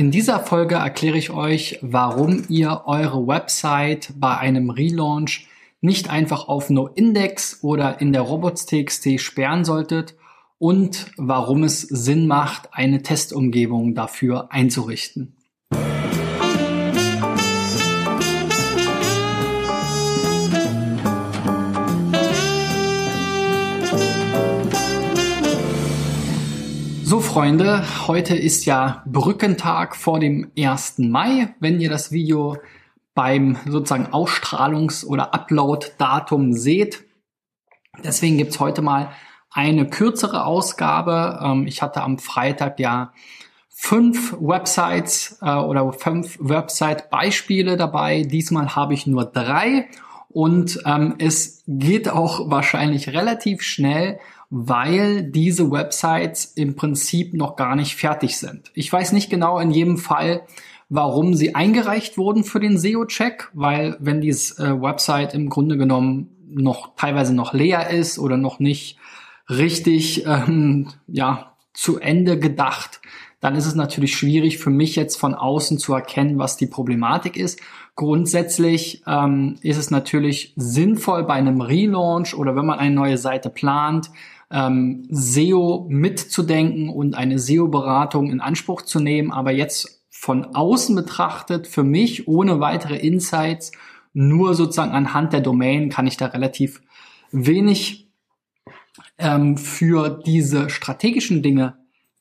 In dieser Folge erkläre ich euch, warum ihr eure Website bei einem Relaunch nicht einfach auf NoIndex oder in der Robots.txt sperren solltet und warum es Sinn macht, eine Testumgebung dafür einzurichten. Freunde, heute ist ja Brückentag vor dem 1. Mai. Wenn ihr das Video beim sozusagen Ausstrahlungs- oder Upload-Datum seht. Deswegen gibt's heute mal eine kürzere Ausgabe. Ähm, ich hatte am Freitag ja fünf Websites äh, oder fünf Website-Beispiele dabei. Diesmal habe ich nur drei und ähm, es geht auch wahrscheinlich relativ schnell weil diese Websites im Prinzip noch gar nicht fertig sind. Ich weiß nicht genau in jedem Fall, warum sie eingereicht wurden für den SEO-Check, weil wenn diese äh, Website im Grunde genommen noch teilweise noch leer ist oder noch nicht richtig ähm, ja zu Ende gedacht, dann ist es natürlich schwierig für mich jetzt von außen zu erkennen, was die Problematik ist. Grundsätzlich ähm, ist es natürlich sinnvoll bei einem Relaunch oder wenn man eine neue Seite plant, ähm, SEO mitzudenken und eine SEO-Beratung in Anspruch zu nehmen. Aber jetzt von außen betrachtet, für mich ohne weitere Insights, nur sozusagen anhand der Domain kann ich da relativ wenig ähm, für diese strategischen Dinge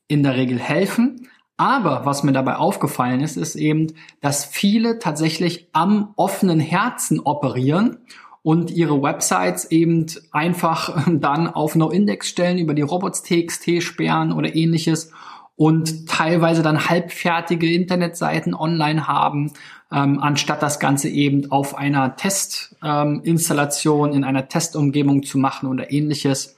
in der Regel helfen. Aber was mir dabei aufgefallen ist, ist eben, dass viele tatsächlich am offenen Herzen operieren und ihre Websites eben einfach dann auf No-Index stellen, über die Robots.txt sperren oder ähnliches und teilweise dann halbfertige Internetseiten online haben, ähm, anstatt das Ganze eben auf einer Testinstallation ähm, in einer Testumgebung zu machen oder ähnliches.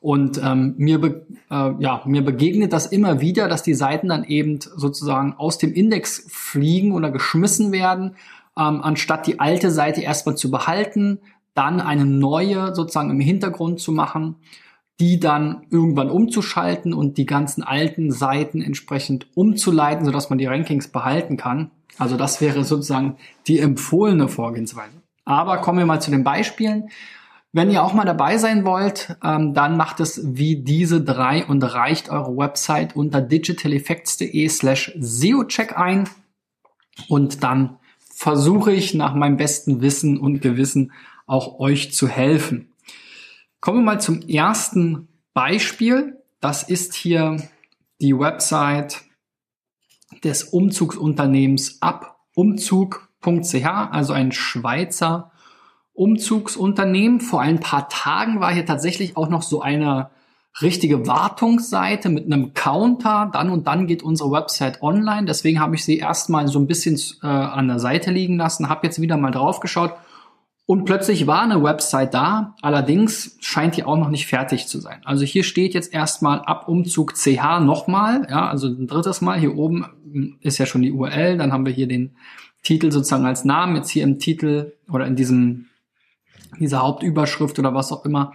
Und ähm, mir, be äh, ja, mir begegnet das immer wieder, dass die Seiten dann eben sozusagen aus dem Index fliegen oder geschmissen werden, ähm, anstatt die alte Seite erstmal zu behalten, dann eine neue sozusagen im Hintergrund zu machen, die dann irgendwann umzuschalten und die ganzen alten Seiten entsprechend umzuleiten, sodass man die Rankings behalten kann. Also das wäre sozusagen die empfohlene Vorgehensweise. Aber kommen wir mal zu den Beispielen. Wenn ihr auch mal dabei sein wollt, ähm, dann macht es wie diese drei und reicht eure Website unter digitaleffects.de slash SEO-Check ein und dann versuche ich nach meinem besten Wissen und Gewissen auch euch zu helfen. Kommen wir mal zum ersten Beispiel. Das ist hier die Website des Umzugsunternehmens abumzug.ch, also ein Schweizer Umzugsunternehmen. Vor ein paar Tagen war hier tatsächlich auch noch so eine richtige Wartungsseite mit einem Counter. Dann und dann geht unsere Website online. Deswegen habe ich sie erstmal so ein bisschen äh, an der Seite liegen lassen, habe jetzt wieder mal drauf geschaut und plötzlich war eine Website da, allerdings scheint die auch noch nicht fertig zu sein. Also hier steht jetzt erstmal ab Umzug CH nochmal, ja, also ein drittes Mal. Hier oben ist ja schon die URL, dann haben wir hier den Titel sozusagen als Namen, jetzt hier im Titel oder in diesem, dieser Hauptüberschrift oder was auch immer,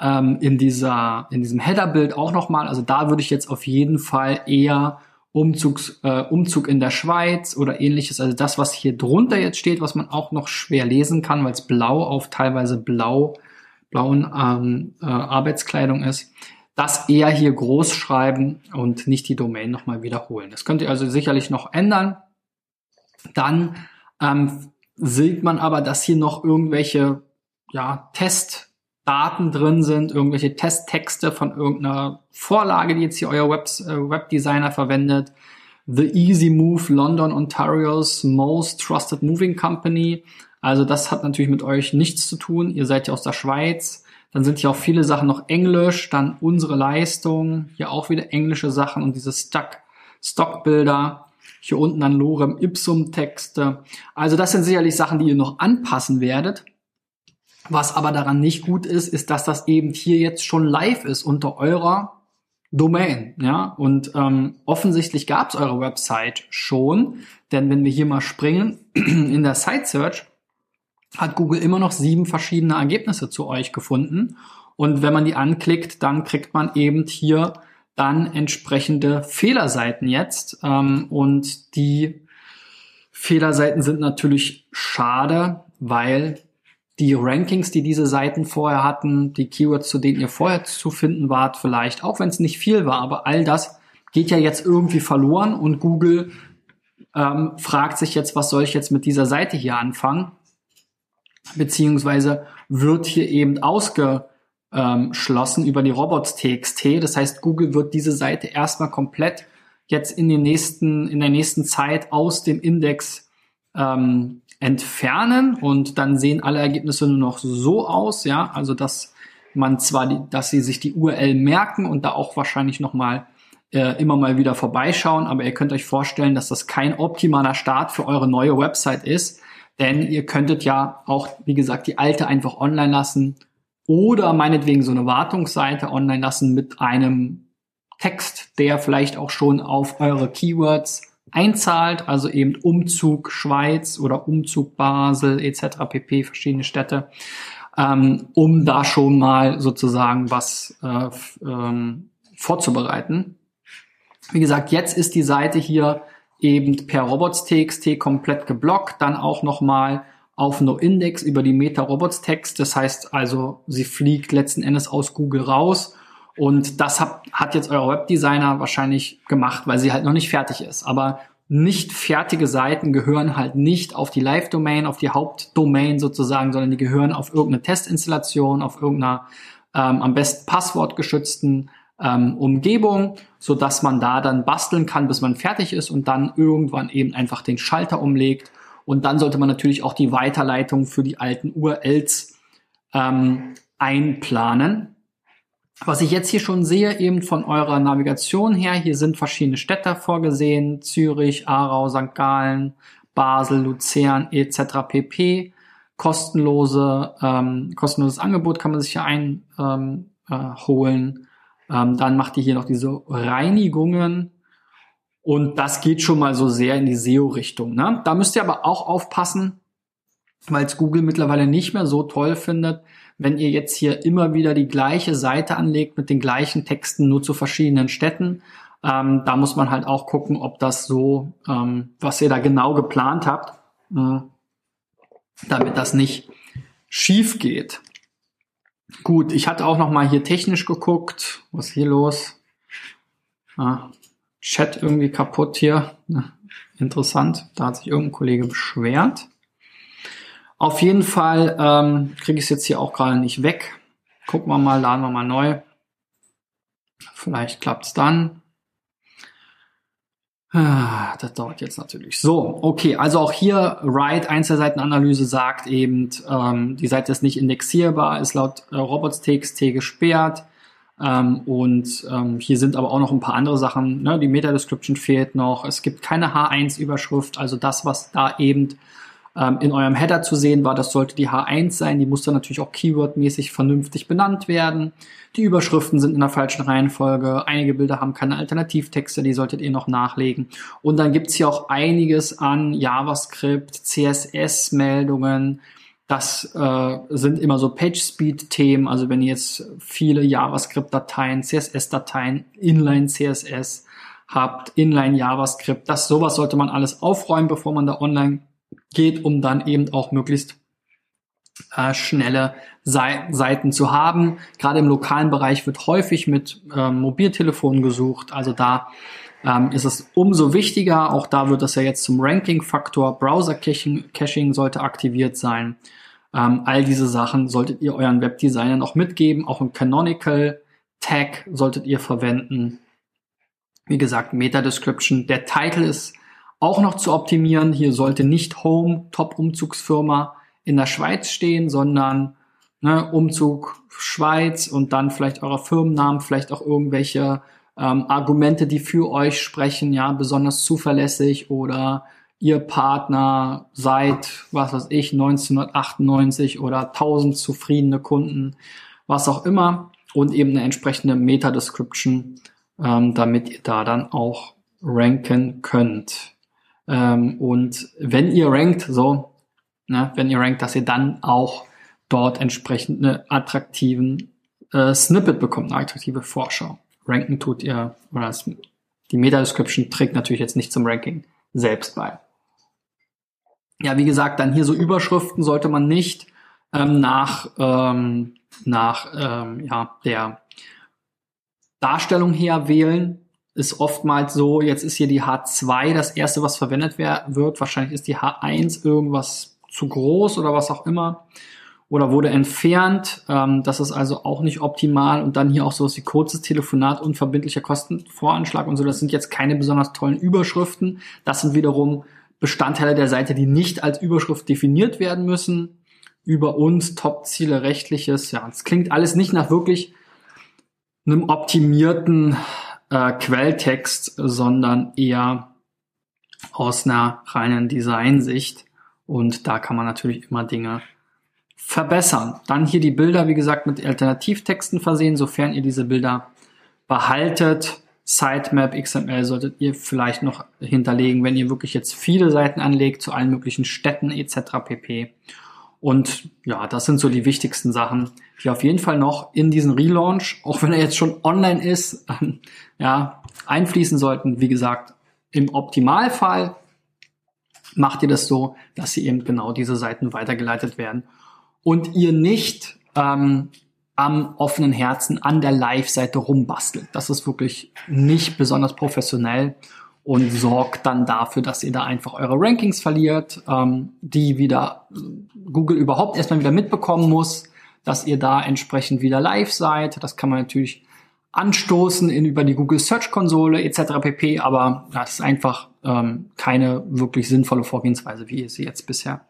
ähm, in dieser, in diesem Headerbild auch nochmal. Also da würde ich jetzt auf jeden Fall eher Umzugs, äh, Umzug in der Schweiz oder ähnliches. Also das, was hier drunter jetzt steht, was man auch noch schwer lesen kann, weil es blau auf teilweise blau, blauen ähm, äh, Arbeitskleidung ist. Das eher hier groß schreiben und nicht die Domain nochmal wiederholen. Das könnt ihr also sicherlich noch ändern. Dann ähm, sieht man aber, dass hier noch irgendwelche ja, Test Daten drin sind, irgendwelche Testtexte von irgendeiner Vorlage, die jetzt hier euer Web, äh, Webdesigner verwendet. The Easy Move London, Ontario's Most Trusted Moving Company. Also das hat natürlich mit euch nichts zu tun. Ihr seid ja aus der Schweiz. Dann sind hier auch viele Sachen noch Englisch. Dann unsere Leistung. Hier auch wieder englische Sachen und diese Stock, Stockbilder. Hier unten dann Lorem Ipsum Texte. Also das sind sicherlich Sachen, die ihr noch anpassen werdet. Was aber daran nicht gut ist, ist, dass das eben hier jetzt schon live ist unter eurer Domain. Ja, und ähm, offensichtlich gab es eure Website schon, denn wenn wir hier mal springen in der Site Search, hat Google immer noch sieben verschiedene Ergebnisse zu euch gefunden. Und wenn man die anklickt, dann kriegt man eben hier dann entsprechende Fehlerseiten jetzt. Ähm, und die Fehlerseiten sind natürlich schade, weil die Rankings, die diese Seiten vorher hatten, die Keywords, zu denen ihr vorher zu finden wart, vielleicht, auch wenn es nicht viel war, aber all das geht ja jetzt irgendwie verloren und Google ähm, fragt sich jetzt, was soll ich jetzt mit dieser Seite hier anfangen? Beziehungsweise wird hier eben ausgeschlossen über die Robots.txt. Das heißt, Google wird diese Seite erstmal komplett jetzt in den nächsten, in der nächsten Zeit aus dem Index ähm, entfernen und dann sehen alle Ergebnisse nur noch so aus, ja, also dass man zwar, die, dass sie sich die URL merken und da auch wahrscheinlich noch mal äh, immer mal wieder vorbeischauen, aber ihr könnt euch vorstellen, dass das kein optimaler Start für eure neue Website ist, denn ihr könntet ja auch, wie gesagt, die alte einfach online lassen oder meinetwegen so eine Wartungsseite online lassen mit einem Text, der vielleicht auch schon auf eure Keywords einzahlt, also eben Umzug Schweiz oder Umzug Basel etc. pp. verschiedene Städte, ähm, um da schon mal sozusagen was äh, ähm, vorzubereiten. Wie gesagt, jetzt ist die Seite hier eben per robots.txt komplett geblockt, dann auch nochmal auf NoIndex über die Meta-Robots-Text. Das heißt also, sie fliegt letzten Endes aus Google raus und das hat, hat jetzt euer Webdesigner wahrscheinlich gemacht, weil sie halt noch nicht fertig ist. Aber nicht fertige Seiten gehören halt nicht auf die Live-Domain, auf die Hauptdomain sozusagen, sondern die gehören auf irgendeine Testinstallation, auf irgendeiner ähm, am besten passwortgeschützten ähm, Umgebung, so dass man da dann basteln kann, bis man fertig ist und dann irgendwann eben einfach den Schalter umlegt. Und dann sollte man natürlich auch die Weiterleitung für die alten URLs ähm, einplanen. Was ich jetzt hier schon sehe, eben von eurer Navigation her, hier sind verschiedene Städte vorgesehen, Zürich, Aarau, St. Gallen, Basel, Luzern etc. pp. Kostenlose, ähm, kostenloses Angebot kann man sich hier einholen. Ähm, äh, ähm, dann macht ihr hier noch diese Reinigungen und das geht schon mal so sehr in die SEO-Richtung. Ne? Da müsst ihr aber auch aufpassen, weil es Google mittlerweile nicht mehr so toll findet, wenn ihr jetzt hier immer wieder die gleiche Seite anlegt mit den gleichen Texten nur zu verschiedenen Städten. Ähm, da muss man halt auch gucken, ob das so, ähm, was ihr da genau geplant habt, äh, damit das nicht schief geht. Gut, ich hatte auch noch mal hier technisch geguckt. Was ist hier los? Ah, Chat irgendwie kaputt hier. Interessant. Da hat sich irgendein Kollege beschwert. Auf jeden Fall ähm, kriege ich es jetzt hier auch gerade nicht weg. Gucken wir mal, laden wir mal neu. Vielleicht klappt's dann. Ah, das dauert jetzt natürlich. So, okay, also auch hier Write Einzelseitenanalyse sagt eben, ähm, die Seite ist nicht indexierbar, ist laut äh, robots.txt gesperrt. Ähm, und ähm, hier sind aber auch noch ein paar andere Sachen. Ne? Die Meta-Description fehlt noch. Es gibt keine H1-Überschrift, also das, was da eben ähm, in eurem Header zu sehen war. Das sollte die H1 sein. Die muss dann natürlich auch keywordmäßig vernünftig benannt werden. Die Überschriften sind in der falschen Reihenfolge. Einige Bilder haben keine Alternativtexte, die solltet ihr noch nachlegen. Und dann gibt's hier auch einiges an JavaScript, CSS-Meldungen. Das äh, sind immer so PageSpeed-Themen. Also wenn ihr jetzt viele JavaScript-Dateien, CSS-Dateien, Inline-CSS habt, Inline-JavaScript, das sowas sollte man alles aufräumen, bevor man da online geht, um dann eben auch möglichst äh, schnelle Seiten zu haben. Gerade im lokalen Bereich wird häufig mit ähm, Mobiltelefonen gesucht. Also da ähm, ist es umso wichtiger. Auch da wird das ja jetzt zum Ranking-Faktor. Browser-Caching sollte aktiviert sein. Ähm, all diese Sachen solltet ihr euren Webdesignern auch mitgeben. Auch ein Canonical Tag solltet ihr verwenden. Wie gesagt, Meta-Description. Der Title ist auch noch zu optimieren. Hier sollte nicht Home Top Umzugsfirma in der Schweiz stehen, sondern ne, Umzug Schweiz und dann vielleicht eurer Firmennamen, vielleicht auch irgendwelche ähm, Argumente, die für euch sprechen, ja, besonders zuverlässig oder ihr Partner seit, was weiß ich, 1998 oder 1000 zufriedene Kunden, was auch immer und eben eine entsprechende Meta-Description, ähm, damit ihr da dann auch ranken könnt. Ähm, und wenn ihr rankt, so, ne, wenn ihr rankt, dass ihr dann auch dort entsprechend eine attraktiven äh, Snippet bekommt, eine attraktive Vorschau. ranken tut ihr, oder das, die Meta-Description trägt natürlich jetzt nicht zum Ranking selbst bei. Ja, wie gesagt, dann hier so Überschriften sollte man nicht ähm, nach, ähm, nach ähm, ja, der Darstellung her wählen. Ist oftmals so, jetzt ist hier die H2 das erste, was verwendet wird. Wahrscheinlich ist die H1 irgendwas zu groß oder was auch immer. Oder wurde entfernt. Ähm, das ist also auch nicht optimal. Und dann hier auch so ist die kurzes Telefonat, unverbindlicher Kostenvoranschlag und so. Das sind jetzt keine besonders tollen Überschriften. Das sind wiederum Bestandteile der Seite, die nicht als Überschrift definiert werden müssen. Über uns, Top-Ziele, rechtliches. Ja, es klingt alles nicht nach wirklich einem optimierten äh, Quelltext, sondern eher aus einer reinen Designsicht. Und da kann man natürlich immer Dinge verbessern. Dann hier die Bilder, wie gesagt, mit Alternativtexten versehen, sofern ihr diese Bilder behaltet. Sitemap XML solltet ihr vielleicht noch hinterlegen, wenn ihr wirklich jetzt viele Seiten anlegt zu allen möglichen Städten etc. pp. Und ja, das sind so die wichtigsten Sachen, die auf jeden Fall noch in diesen Relaunch, auch wenn er jetzt schon online ist, ähm, ja, einfließen sollten. Wie gesagt, im Optimalfall macht ihr das so, dass sie eben genau diese Seiten weitergeleitet werden und ihr nicht ähm, am offenen Herzen an der Live-Seite rumbastelt. Das ist wirklich nicht besonders professionell und sorgt dann dafür, dass ihr da einfach eure Rankings verliert, ähm, die wieder Google überhaupt erstmal wieder mitbekommen muss, dass ihr da entsprechend wieder live seid. Das kann man natürlich anstoßen in über die Google Search Konsole etc. pp. Aber das ist einfach ähm, keine wirklich sinnvolle Vorgehensweise, wie ihr sie jetzt bisher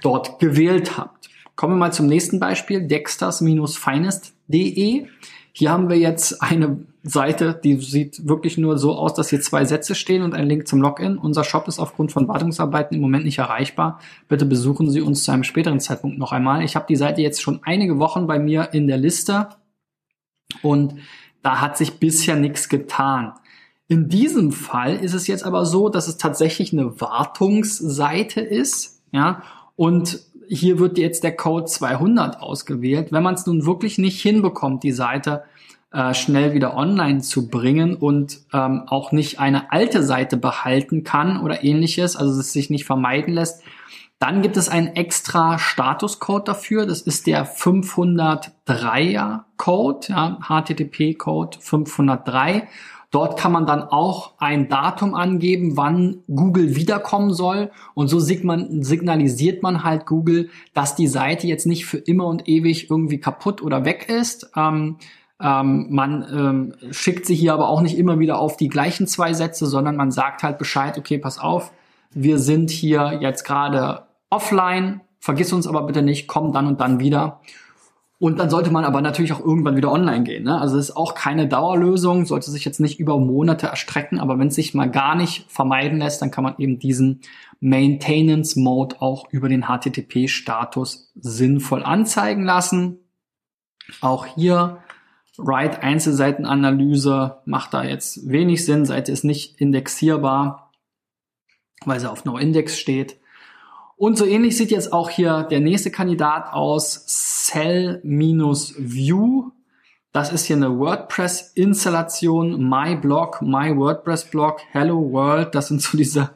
dort gewählt habt. Kommen wir mal zum nächsten Beispiel, dexters-finest.de. Hier haben wir jetzt eine Seite, die sieht wirklich nur so aus, dass hier zwei Sätze stehen und ein Link zum Login. Unser Shop ist aufgrund von Wartungsarbeiten im Moment nicht erreichbar. Bitte besuchen Sie uns zu einem späteren Zeitpunkt noch einmal. Ich habe die Seite jetzt schon einige Wochen bei mir in der Liste und da hat sich bisher nichts getan. In diesem Fall ist es jetzt aber so, dass es tatsächlich eine Wartungsseite ist, ja, und hier wird jetzt der Code 200 ausgewählt. Wenn man es nun wirklich nicht hinbekommt, die Seite äh, schnell wieder online zu bringen und ähm, auch nicht eine alte Seite behalten kann oder ähnliches, also es sich nicht vermeiden lässt, dann gibt es einen extra Statuscode dafür. Das ist der 503er Code, ja, HTTP-Code 503. Dort kann man dann auch ein Datum angeben, wann Google wiederkommen soll. Und so signalisiert man halt Google, dass die Seite jetzt nicht für immer und ewig irgendwie kaputt oder weg ist. Ähm, ähm, man ähm, schickt sie hier aber auch nicht immer wieder auf die gleichen zwei Sätze, sondern man sagt halt Bescheid, okay, pass auf, wir sind hier jetzt gerade offline, vergiss uns aber bitte nicht, komm dann und dann wieder. Und dann sollte man aber natürlich auch irgendwann wieder online gehen. Ne? Also es ist auch keine Dauerlösung, sollte sich jetzt nicht über Monate erstrecken, aber wenn es sich mal gar nicht vermeiden lässt, dann kann man eben diesen Maintenance Mode auch über den HTTP-Status sinnvoll anzeigen lassen. Auch hier Write Einzelseitenanalyse macht da jetzt wenig Sinn. Seite ist nicht indexierbar, weil sie auf No-Index steht. Und so ähnlich sieht jetzt auch hier der nächste Kandidat aus, Cell-View. Das ist hier eine WordPress-Installation, My Blog, My WordPress Blog, Hello World. Das sind so diese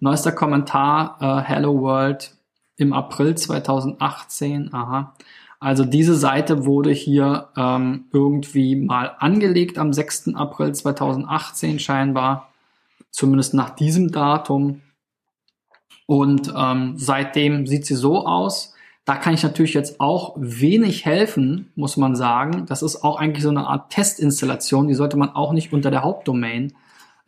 neuester Kommentar, uh, Hello World im April 2018. Aha. Also diese Seite wurde hier ähm, irgendwie mal angelegt am 6. April 2018 scheinbar, zumindest nach diesem Datum. Und ähm, seitdem sieht sie so aus. Da kann ich natürlich jetzt auch wenig helfen, muss man sagen. Das ist auch eigentlich so eine Art Testinstallation. Die sollte man auch nicht unter der Hauptdomain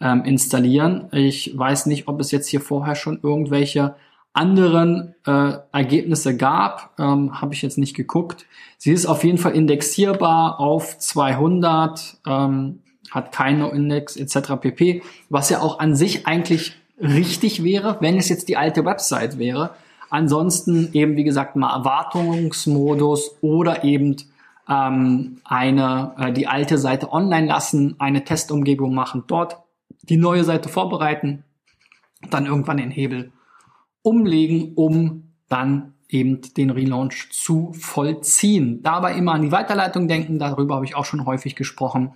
ähm, installieren. Ich weiß nicht, ob es jetzt hier vorher schon irgendwelche anderen äh, Ergebnisse gab, ähm, habe ich jetzt nicht geguckt. Sie ist auf jeden Fall indexierbar auf 200, ähm, hat keine Index etc. pp, was ja auch an sich eigentlich richtig wäre, wenn es jetzt die alte Website wäre. Ansonsten eben, wie gesagt, mal Erwartungsmodus oder eben ähm, eine, äh, die alte Seite online lassen, eine Testumgebung machen, dort die neue Seite vorbereiten, dann irgendwann den Hebel umlegen, um dann eben den Relaunch zu vollziehen. Dabei immer an die Weiterleitung denken, darüber habe ich auch schon häufig gesprochen.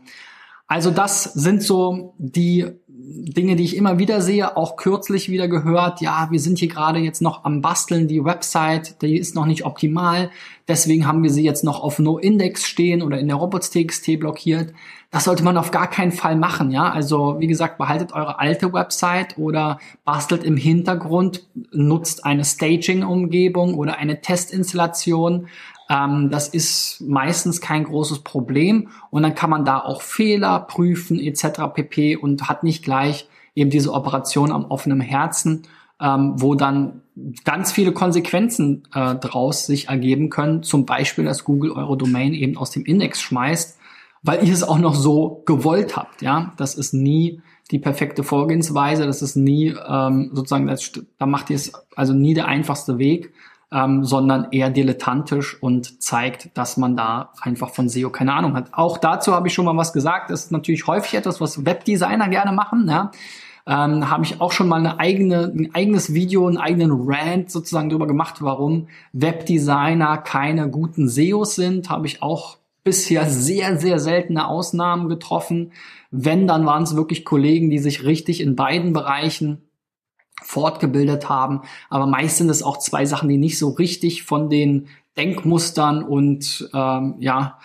Also das sind so die Dinge, die ich immer wieder sehe, auch kürzlich wieder gehört, ja, wir sind hier gerade jetzt noch am Basteln, die Website, die ist noch nicht optimal, deswegen haben wir sie jetzt noch auf No-Index stehen oder in der Robots.txt blockiert. Das sollte man auf gar keinen Fall machen, ja. Also, wie gesagt, behaltet eure alte Website oder bastelt im Hintergrund, nutzt eine Staging-Umgebung oder eine Testinstallation, ähm, das ist meistens kein großes Problem und dann kann man da auch Fehler prüfen etc. pp. und hat nicht gleich eben diese Operation am offenen Herzen, ähm, wo dann ganz viele Konsequenzen äh, draus sich ergeben können. Zum Beispiel, dass Google eure Domain eben aus dem Index schmeißt, weil ihr es auch noch so gewollt habt. Ja, das ist nie die perfekte Vorgehensweise. Das ist nie ähm, sozusagen, das, da macht ihr es also nie der einfachste Weg ähm, sondern eher dilettantisch und zeigt, dass man da einfach von SEO keine Ahnung hat. Auch dazu habe ich schon mal was gesagt. Das ist natürlich häufig etwas, was Webdesigner gerne machen. Ja. Ähm, habe ich auch schon mal eine eigene, ein eigenes Video, einen eigenen Rant sozusagen darüber gemacht, warum Webdesigner keine guten SEOs sind. Habe ich auch bisher sehr, sehr seltene Ausnahmen getroffen. Wenn, dann waren es wirklich Kollegen, die sich richtig in beiden Bereichen fortgebildet haben. Aber meist sind es auch zwei Sachen, die nicht so richtig von den Denkmustern und ähm, ja,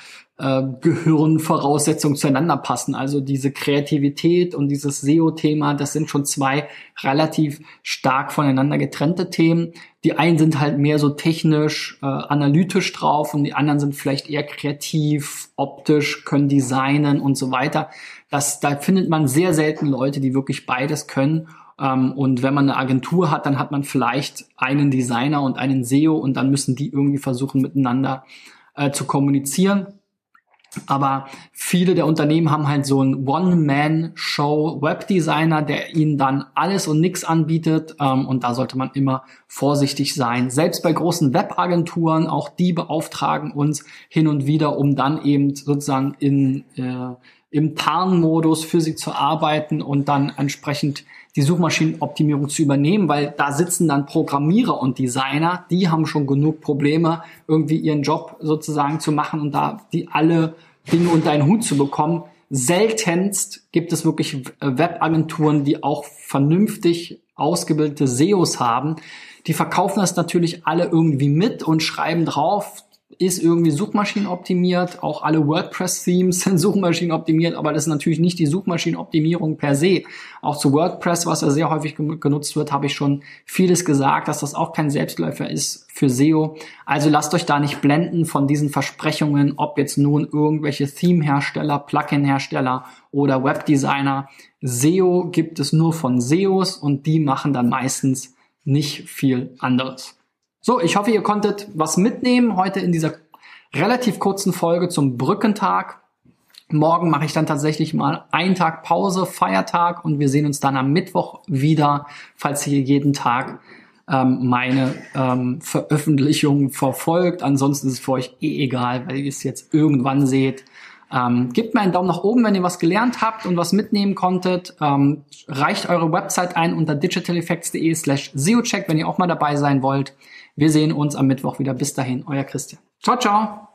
äh, Gehirnvoraussetzungen zueinander passen. Also diese Kreativität und dieses SEO-Thema, das sind schon zwei relativ stark voneinander getrennte Themen. Die einen sind halt mehr so technisch, äh, analytisch drauf und die anderen sind vielleicht eher kreativ, optisch, können designen und so weiter. Das, da findet man sehr selten Leute, die wirklich beides können. Ähm, und wenn man eine Agentur hat, dann hat man vielleicht einen Designer und einen SEO und dann müssen die irgendwie versuchen miteinander äh, zu kommunizieren. Aber viele der Unternehmen haben halt so einen One-Man-Show-Webdesigner, der ihnen dann alles und nichts anbietet. Ähm, und da sollte man immer vorsichtig sein. Selbst bei großen Webagenturen, auch die beauftragen uns hin und wieder, um dann eben sozusagen in, äh, im Tarnmodus für sie zu arbeiten und dann entsprechend die Suchmaschinenoptimierung zu übernehmen, weil da sitzen dann Programmierer und Designer, die haben schon genug Probleme, irgendwie ihren Job sozusagen zu machen und da die alle Dinge unter einen Hut zu bekommen. Seltenst gibt es wirklich Webagenturen, die auch vernünftig ausgebildete SEOs haben. Die verkaufen das natürlich alle irgendwie mit und schreiben drauf, ist irgendwie Suchmaschinenoptimiert. Auch alle WordPress-Themes sind Suchmaschinenoptimiert, aber das ist natürlich nicht die Suchmaschinenoptimierung per se. Auch zu WordPress, was ja sehr häufig genutzt wird, habe ich schon vieles gesagt, dass das auch kein Selbstläufer ist für SEO. Also lasst euch da nicht blenden von diesen Versprechungen, ob jetzt nun irgendwelche Theme-Hersteller, Plugin-Hersteller oder Webdesigner. SEO gibt es nur von SEOs und die machen dann meistens nicht viel anderes. So, ich hoffe, ihr konntet was mitnehmen heute in dieser relativ kurzen Folge zum Brückentag. Morgen mache ich dann tatsächlich mal einen Tag Pause, Feiertag und wir sehen uns dann am Mittwoch wieder, falls ihr jeden Tag ähm, meine ähm, Veröffentlichung verfolgt. Ansonsten ist es für euch eh egal, weil ihr es jetzt irgendwann seht. Ähm, gebt mir einen Daumen nach oben, wenn ihr was gelernt habt und was mitnehmen konntet. Ähm, reicht eure Website ein unter digitaleffects.de slash SEOcheck, wenn ihr auch mal dabei sein wollt. Wir sehen uns am Mittwoch wieder. Bis dahin, euer Christian. Ciao, ciao.